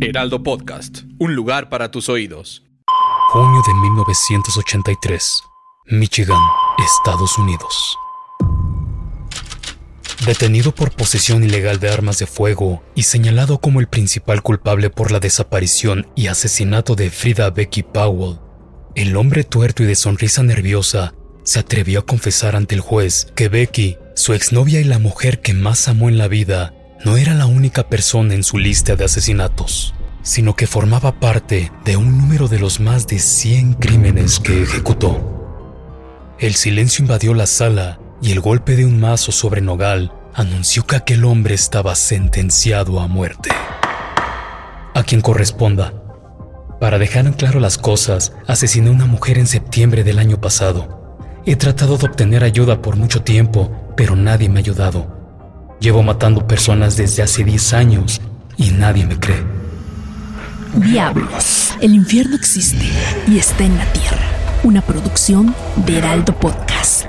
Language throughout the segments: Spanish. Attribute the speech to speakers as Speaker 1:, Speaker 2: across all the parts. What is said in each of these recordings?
Speaker 1: Heraldo Podcast, un lugar para tus oídos.
Speaker 2: Junio de 1983, Michigan, Estados Unidos. Detenido por posesión ilegal de armas de fuego y señalado como el principal culpable por la desaparición y asesinato de Frida Becky Powell, el hombre tuerto y de sonrisa nerviosa se atrevió a confesar ante el juez que Becky, su exnovia y la mujer que más amó en la vida, no era la única persona en su lista de asesinatos, sino que formaba parte de un número de los más de 100 crímenes que ejecutó. El silencio invadió la sala y el golpe de un mazo sobre Nogal anunció que aquel hombre estaba sentenciado a muerte. A quien corresponda. Para dejar en claro las cosas, asesiné a una mujer en septiembre del año pasado. He tratado de obtener ayuda por mucho tiempo, pero nadie me ha ayudado. Llevo matando personas desde hace 10 años y nadie me cree.
Speaker 3: Diablos, el infierno existe y está en la tierra. Una producción de Heraldo Podcast.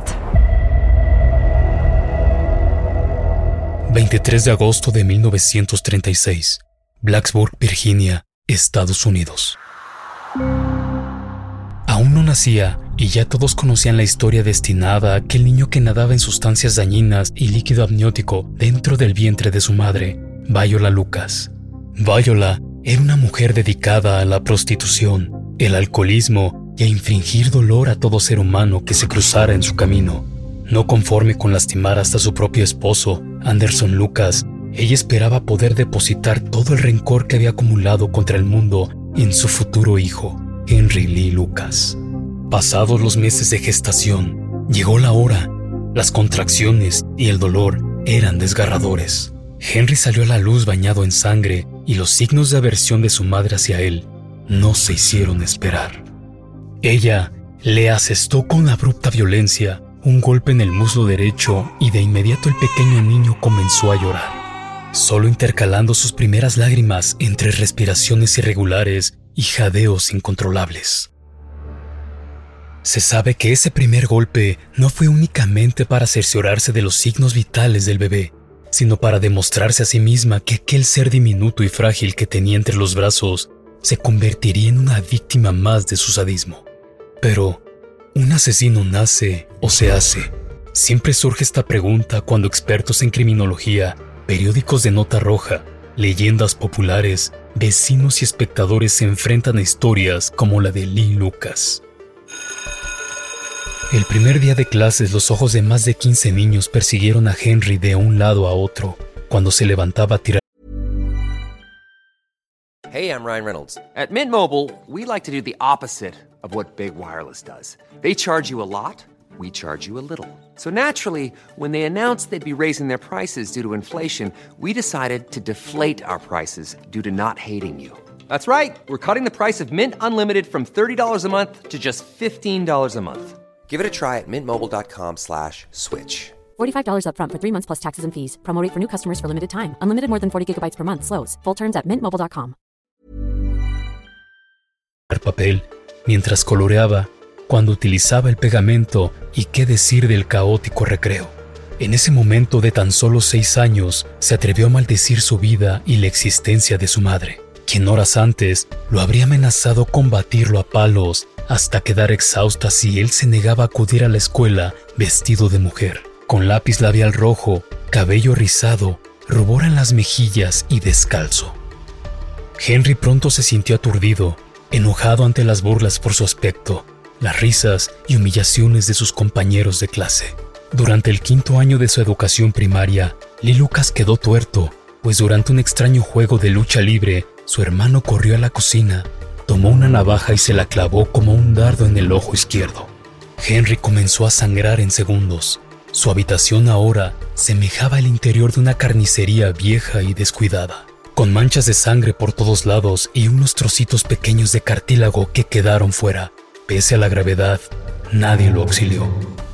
Speaker 2: 23 de agosto de 1936, Blacksburg, Virginia, Estados Unidos. Aún no nacía y ya todos conocían la historia destinada a aquel niño que nadaba en sustancias dañinas y líquido amniótico dentro del vientre de su madre, Viola Lucas. Viola era una mujer dedicada a la prostitución, el alcoholismo y a infringir dolor a todo ser humano que se cruzara en su camino. No conforme con lastimar hasta su propio esposo, Anderson Lucas, ella esperaba poder depositar todo el rencor que había acumulado contra el mundo en su futuro hijo, Henry Lee Lucas. Pasados los meses de gestación, llegó la hora. Las contracciones y el dolor eran desgarradores. Henry salió a la luz bañado en sangre y los signos de aversión de su madre hacia él no se hicieron esperar. Ella le asestó con abrupta violencia un golpe en el muslo derecho y de inmediato el pequeño niño comenzó a llorar, solo intercalando sus primeras lágrimas entre respiraciones irregulares y jadeos incontrolables. Se sabe que ese primer golpe no fue únicamente para cerciorarse de los signos vitales del bebé, sino para demostrarse a sí misma que aquel ser diminuto y frágil que tenía entre los brazos se convertiría en una víctima más de su sadismo. Pero, ¿un asesino nace o se hace? Siempre surge esta pregunta cuando expertos en criminología, periódicos de nota roja, leyendas populares, vecinos y espectadores se enfrentan a historias como la de Lee Lucas. El primer día de clases los ojos de más de 15 niños persiguieron a Henry de un lado a otro cuando se levantaba a tirar.
Speaker 4: Hey, I'm Ryan Reynolds. At Mint Mobile, we like to do the opposite of what Big Wireless does. They charge you a lot, we charge you a little. So naturally, when they announced they'd be raising their prices due to inflation, we decided to deflate our prices due to not hating you. That's right. We're cutting the price of Mint Unlimited from $30 a month to just $15 a month. Give it a try at mintmobile.com slash switch.
Speaker 5: $45 upfront for three months plus taxes and fees. Promo rate for new customers for limited time. Unlimited more than 40 gigabytes per month. Slows. Full terms at mintmobile.com.
Speaker 2: papel mientras coloreaba, cuando utilizaba el pegamento y qué decir del caótico recreo. En ese momento de tan solo seis años, se atrevió a maldecir su vida y la existencia de su madre, quien horas antes lo habría amenazado con batirlo a palos hasta quedar exhausta si él se negaba a acudir a la escuela vestido de mujer, con lápiz labial rojo, cabello rizado, rubor en las mejillas y descalzo. Henry pronto se sintió aturdido, enojado ante las burlas por su aspecto, las risas y humillaciones de sus compañeros de clase. Durante el quinto año de su educación primaria, Lee Lucas quedó tuerto, pues durante un extraño juego de lucha libre, su hermano corrió a la cocina tomó una navaja y se la clavó como un dardo en el ojo izquierdo. Henry comenzó a sangrar en segundos. Su habitación ahora semejaba el interior de una carnicería vieja y descuidada, con manchas de sangre por todos lados y unos trocitos pequeños de cartílago que quedaron fuera. Pese a la gravedad, nadie lo auxilió.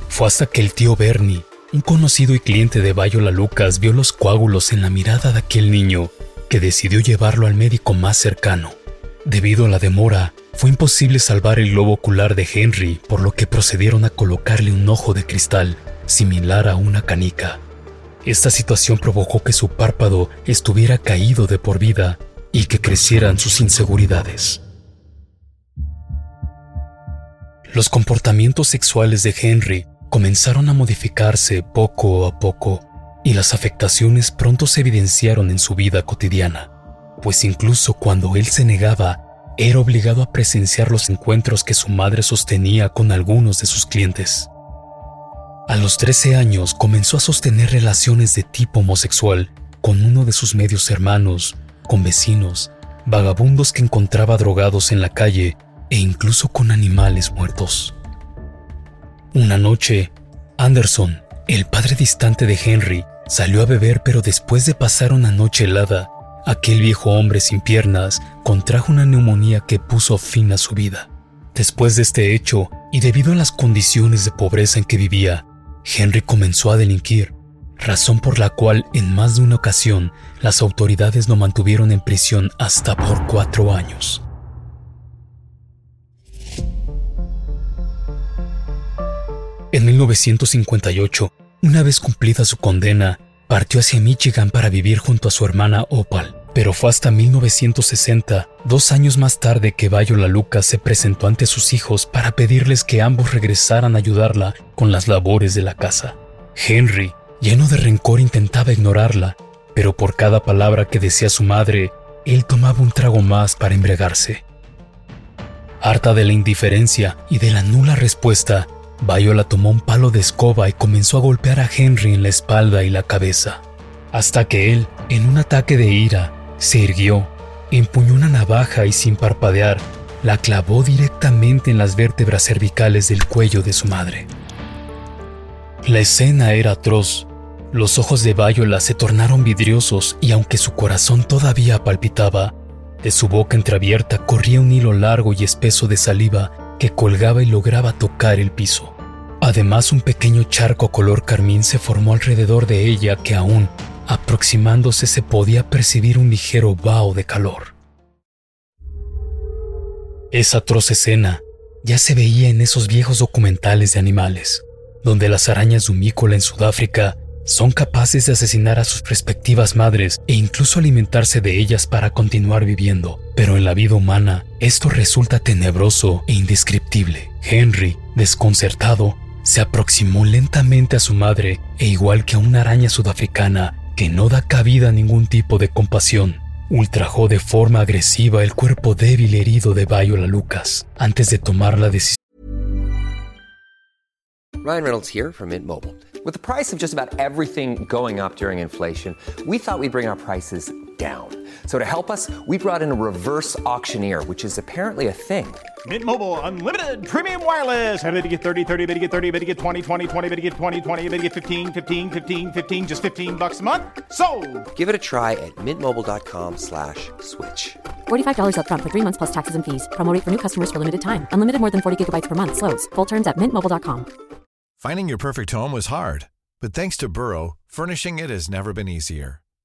Speaker 2: Fue hasta que el tío Bernie, un conocido y cliente de Bayola Lucas, vio los coágulos en la mirada de aquel niño que decidió llevarlo al médico más cercano. Debido a la demora, fue imposible salvar el globo ocular de Henry, por lo que procedieron a colocarle un ojo de cristal similar a una canica. Esta situación provocó que su párpado estuviera caído de por vida y que crecieran sus inseguridades. Los comportamientos sexuales de Henry comenzaron a modificarse poco a poco y las afectaciones pronto se evidenciaron en su vida cotidiana, pues incluso cuando él se negaba, era obligado a presenciar los encuentros que su madre sostenía con algunos de sus clientes. A los 13 años comenzó a sostener relaciones de tipo homosexual con uno de sus medios hermanos, con vecinos, vagabundos que encontraba drogados en la calle e incluso con animales muertos. Una noche, Anderson, el padre distante de Henry, salió a beber pero después de pasar una noche helada, aquel viejo hombre sin piernas contrajo una neumonía que puso fin a su vida. Después de este hecho, y debido a las condiciones de pobreza en que vivía, Henry comenzó a delinquir, razón por la cual en más de una ocasión las autoridades lo mantuvieron en prisión hasta por cuatro años. En 1958, una vez cumplida su condena, partió hacia Michigan para vivir junto a su hermana Opal. Pero fue hasta 1960, dos años más tarde, que Viola Lucas se presentó ante sus hijos para pedirles que ambos regresaran a ayudarla con las labores de la casa. Henry, lleno de rencor, intentaba ignorarla, pero por cada palabra que decía su madre, él tomaba un trago más para embriagarse. Harta de la indiferencia y de la nula respuesta, Viola tomó un palo de escoba y comenzó a golpear a Henry en la espalda y la cabeza, hasta que él, en un ataque de ira, se irguió, empuñó una navaja y sin parpadear, la clavó directamente en las vértebras cervicales del cuello de su madre. La escena era atroz. Los ojos de Viola se tornaron vidriosos y aunque su corazón todavía palpitaba, de su boca entreabierta corría un hilo largo y espeso de saliva que colgaba y lograba tocar el piso. Además, un pequeño charco color carmín se formó alrededor de ella que aún, Aproximándose se podía percibir un ligero vaho de calor. Esa atroz escena ya se veía en esos viejos documentales de animales, donde las arañas dumícola en Sudáfrica son capaces de asesinar a sus respectivas madres e incluso alimentarse de ellas para continuar viviendo. Pero en la vida humana esto resulta tenebroso e indescriptible. Henry, desconcertado, se aproximó lentamente a su madre e igual que a una araña sudafricana, que no da cabida a ningún tipo de compasión. Ultrajó de forma agresiva el cuerpo débil herido de Viola Lucas antes de tomar la decisión.
Speaker 4: Ryan Reynolds here from Mint Mobile. With the price of just about everything going up during inflation, we thought we'd bring our prices down. So to help us, we brought in a reverse auctioneer, which is apparently a thing.
Speaker 6: Mint Mobile unlimited premium wireless. Have to get 30, 30, bit to get 30, bit to get 20, 20, 20, bit to get 20, 20, bit to get 15, 15, 15, 15 just 15 bucks a month. So,
Speaker 4: Give it a try at mintmobile.com/switch. slash
Speaker 5: $45 upfront for three months plus taxes and fees. Promo for new customers for limited time. Unlimited more than 40 gigabytes per month. Slows. Full terms at mintmobile.com.
Speaker 7: Finding your perfect home was hard, but thanks to Burrow, furnishing it has never been easier.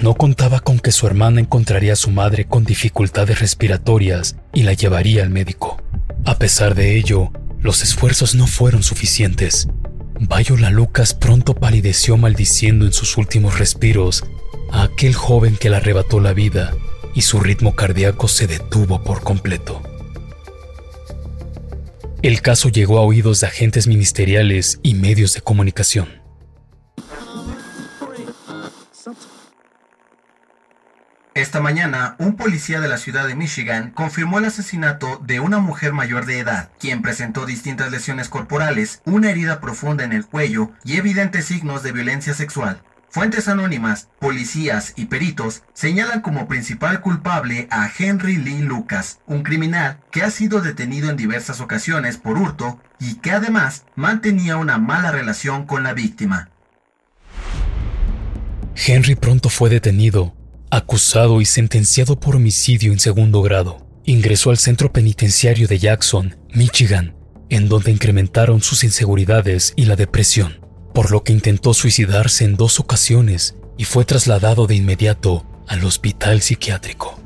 Speaker 2: No contaba con que su hermana encontraría a su madre con dificultades respiratorias y la llevaría al médico. A pesar de ello, los esfuerzos no fueron suficientes. Viola Lucas pronto palideció maldiciendo en sus últimos respiros a aquel joven que le arrebató la vida y su ritmo cardíaco se detuvo por completo. El caso llegó a oídos de agentes ministeriales y medios de comunicación.
Speaker 8: Esta mañana, un policía de la ciudad de Michigan confirmó el asesinato de una mujer mayor de edad, quien presentó distintas lesiones corporales, una herida profunda en el cuello y evidentes signos de violencia sexual. Fuentes anónimas, policías y peritos señalan como principal culpable a Henry Lee Lucas, un criminal que ha sido detenido en diversas ocasiones por hurto y que además mantenía una mala relación con la víctima.
Speaker 2: Henry pronto fue detenido acusado y sentenciado por homicidio en segundo grado. Ingresó al centro penitenciario de Jackson, Michigan, en donde incrementaron sus inseguridades y la depresión, por lo que intentó suicidarse en dos ocasiones y fue trasladado de inmediato al hospital psiquiátrico.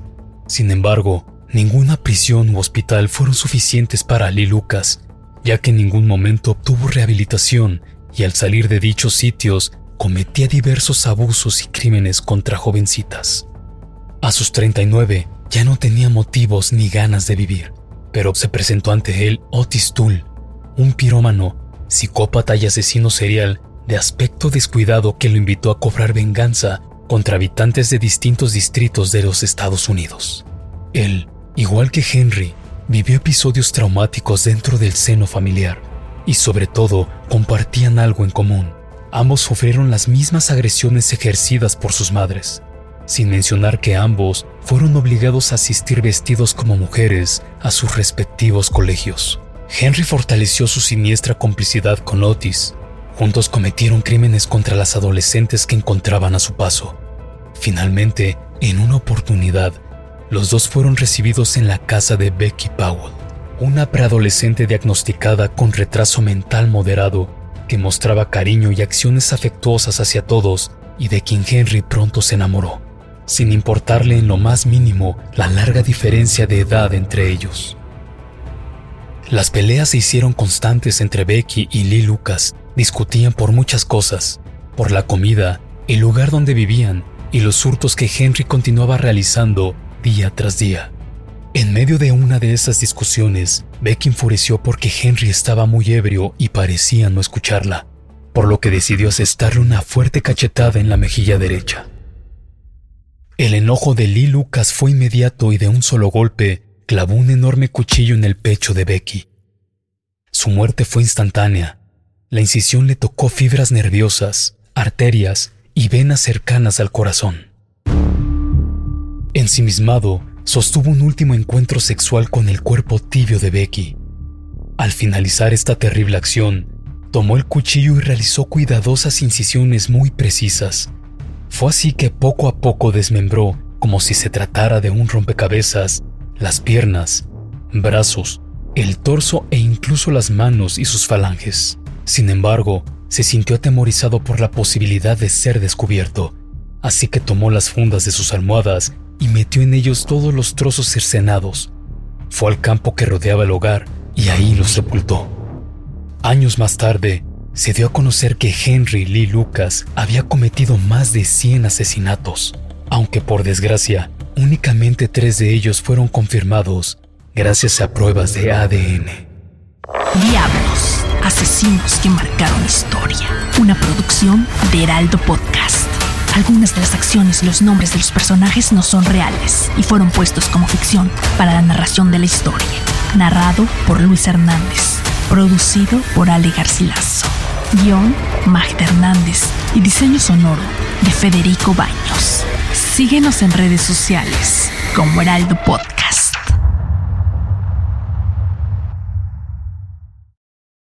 Speaker 2: Sin embargo, ninguna prisión u hospital fueron suficientes para Lee Lucas, ya que en ningún momento obtuvo rehabilitación y al salir de dichos sitios cometía diversos abusos y crímenes contra jovencitas. A sus 39 ya no tenía motivos ni ganas de vivir, pero se presentó ante él Otis Tull, un pirómano, psicópata y asesino serial de aspecto descuidado que lo invitó a cobrar venganza contra habitantes de distintos distritos de los Estados Unidos. Él, igual que Henry, vivió episodios traumáticos dentro del seno familiar y sobre todo compartían algo en común. Ambos sufrieron las mismas agresiones ejercidas por sus madres, sin mencionar que ambos fueron obligados a asistir vestidos como mujeres a sus respectivos colegios. Henry fortaleció su siniestra complicidad con Otis. Juntos cometieron crímenes contra las adolescentes que encontraban a su paso. Finalmente, en una oportunidad, los dos fueron recibidos en la casa de Becky Powell, una preadolescente diagnosticada con retraso mental moderado que mostraba cariño y acciones afectuosas hacia todos y de quien Henry pronto se enamoró, sin importarle en lo más mínimo la larga diferencia de edad entre ellos. Las peleas se hicieron constantes entre Becky y Lee Lucas, discutían por muchas cosas, por la comida, el lugar donde vivían y los hurtos que Henry continuaba realizando día tras día. En medio de una de esas discusiones, Becky enfureció porque Henry estaba muy ebrio y parecía no escucharla, por lo que decidió asestarle una fuerte cachetada en la mejilla derecha. El enojo de Lee Lucas fue inmediato y de un solo golpe clavó un enorme cuchillo en el pecho de Becky. Su muerte fue instantánea. La incisión le tocó fibras nerviosas, arterias y venas cercanas al corazón. Ensimismado, sostuvo un último encuentro sexual con el cuerpo tibio de Becky. Al finalizar esta terrible acción, tomó el cuchillo y realizó cuidadosas incisiones muy precisas. Fue así que poco a poco desmembró, como si se tratara de un rompecabezas, las piernas, brazos, el torso e incluso las manos y sus falanges. Sin embargo, se sintió atemorizado por la posibilidad de ser descubierto, así que tomó las fundas de sus almohadas y metió en ellos todos los trozos cercenados. Fue al campo que rodeaba el hogar y ahí los sepultó. Años más tarde, se dio a conocer que Henry Lee Lucas había cometido más de 100 asesinatos, aunque por desgracia, únicamente tres de ellos fueron confirmados gracias a pruebas de ADN.
Speaker 3: Diablos, asesinos que marcaron historia. Una producción de Heraldo Podcast. Algunas de las acciones y los nombres de los personajes no son reales y fueron puestos como ficción para la narración de la historia. Narrado por Luis Hernández. Producido por Ale Garcilaso. Guión Magda Hernández y diseño sonoro de Federico Baños. Síguenos en redes sociales como Heraldo Podcast.